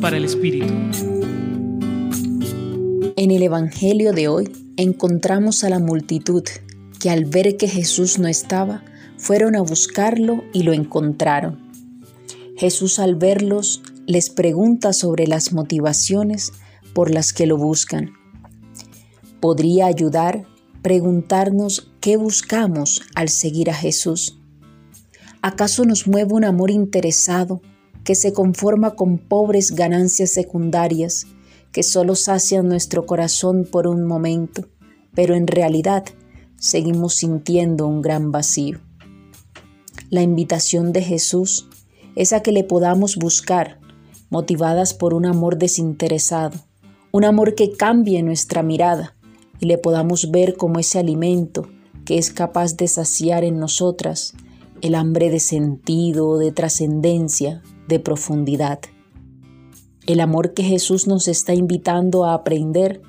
Para el Espíritu. En el Evangelio de hoy encontramos a la multitud que al ver que Jesús no estaba, fueron a buscarlo y lo encontraron. Jesús al verlos les pregunta sobre las motivaciones por las que lo buscan. Podría ayudar preguntarnos qué buscamos al seguir a Jesús. ¿Acaso nos mueve un amor interesado que se conforma con pobres ganancias secundarias que solo sacian nuestro corazón por un momento, pero en realidad seguimos sintiendo un gran vacío? La invitación de Jesús es a que le podamos buscar, motivadas por un amor desinteresado, un amor que cambie nuestra mirada y le podamos ver como ese alimento que es capaz de saciar en nosotras el hambre de sentido, de trascendencia, de profundidad. El amor que Jesús nos está invitando a aprender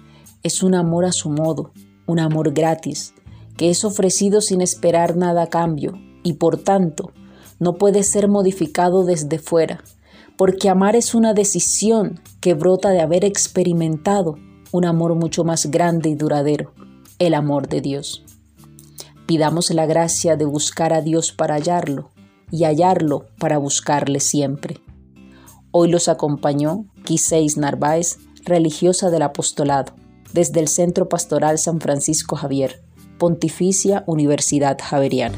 es un amor a su modo, un amor gratis, que es ofrecido sin esperar nada a cambio y por tanto no puede ser modificado desde fuera, porque amar es una decisión que brota de haber experimentado un amor mucho más grande y duradero, el amor de Dios. Pidamos la gracia de buscar a Dios para hallarlo y hallarlo para buscarle siempre. Hoy los acompañó Quiseis Narváez, religiosa del apostolado, desde el Centro Pastoral San Francisco Javier, Pontificia Universidad Javeriana.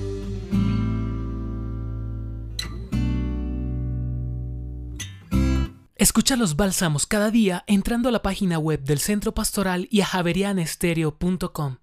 Escucha los bálsamos cada día entrando a la página web del Centro Pastoral y a javerianestereo.com.